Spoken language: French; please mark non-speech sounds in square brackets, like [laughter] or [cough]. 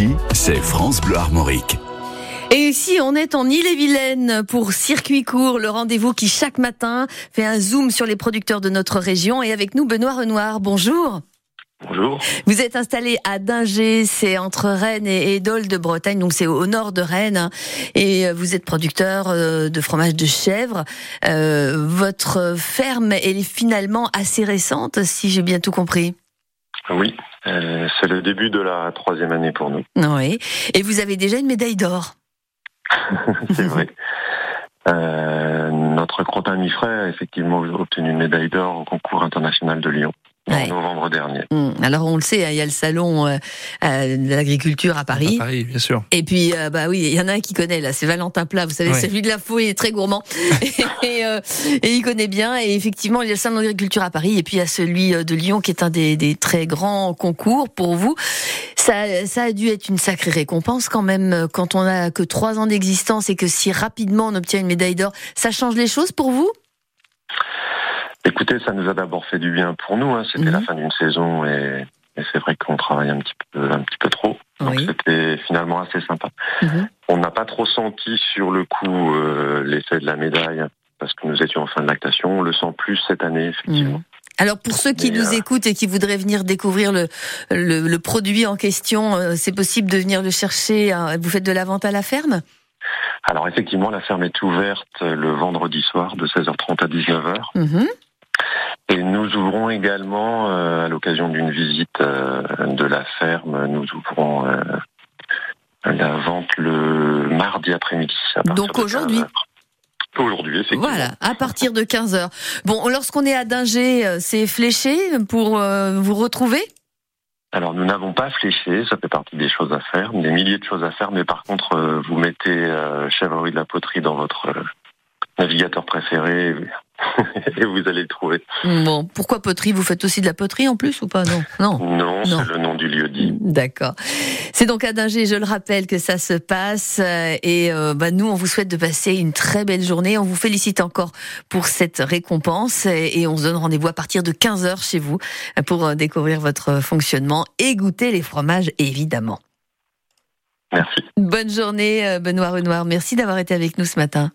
Ici, c'est France Bleu Armorique. Et ici, on est en Ille-et-Vilaine pour Circuit Court, le rendez-vous qui chaque matin fait un zoom sur les producteurs de notre région. Et avec nous, Benoît Renoir. Bonjour. Bonjour. Vous êtes installé à Dinger, c'est entre Rennes et Dole de Bretagne, donc c'est au nord de Rennes. Et vous êtes producteur euh, de fromage de chèvre. Euh, votre ferme, elle est finalement assez récente, si j'ai bien tout compris. Oui, euh, c'est le début de la troisième année pour nous. Oui. Et vous avez déjà une médaille d'or. [laughs] c'est vrai. Euh, notre crottin mi a effectivement obtenu une médaille d'or au concours international de Lyon en novembre dernier. Hum, alors on le sait, hein, il y a le salon euh, euh, de l'agriculture à Paris. À Paris, bien sûr. Et puis euh, bah oui, il y en a un qui connaît là, c'est Valentin Plat. Vous savez, celui de la fouille, il est très gourmand [laughs] [laughs] et, et, il connaît bien. Et effectivement, il y a le salon de l'agriculture à Paris et puis il y a celui de Lyon qui est un des, des très grands concours pour vous. Ça, ça, a dû être une sacrée récompense quand même quand on a que trois ans d'existence et que si rapidement on obtient une médaille d'or. Ça change les choses pour vous? Écoutez, ça nous a d'abord fait du bien pour nous. Hein. C'était la mhm. fin d'une saison et, c'est vrai qu'on travaille un petit peu, un petit peu trop. Donc c'était finalement assez sympa. Mhm. On n'a pas trop senti sur le coup euh, l'effet de la médaille parce que nous étions en fin de lactation. On le sent plus cette année, effectivement. Mhm. Alors pour ceux qui nous euh, écoutent et qui voudraient venir découvrir le, le, produit en question, euh, c'est possible de venir le chercher. Vous faites de la vente à la ferme? Alors effectivement, la ferme est ouverte le vendredi soir de 16h30 à 19h. Et nous ouvrons également, euh, à l'occasion d'une visite euh, de la ferme, nous ouvrons euh, la vente le mardi après-midi. Donc aujourd'hui Aujourd'hui, effectivement. Voilà, à partir de 15h. Bon, lorsqu'on est à Dinger, c'est fléché pour vous retrouver? Alors nous n'avons pas fléché, ça fait partie des choses à faire, des milliers de choses à faire, mais par contre vous mettez chèvrerie de la poterie dans votre navigateur préféré, [laughs] et vous allez le trouver. Bon, pourquoi poterie? Vous faites aussi de la poterie en plus ou pas? Non, [laughs] non. Non, c'est le nom du lieu dit. D'accord. C'est donc à Dinger, je le rappelle, que ça se passe. Euh, et euh, bah, nous, on vous souhaite de passer une très belle journée. On vous félicite encore pour cette récompense. Et, on se donne rendez-vous à partir de 15h chez vous pour euh, découvrir votre fonctionnement et goûter les fromages, évidemment. Merci. Bonne journée, Benoît Renoir. Merci d'avoir été avec nous ce matin.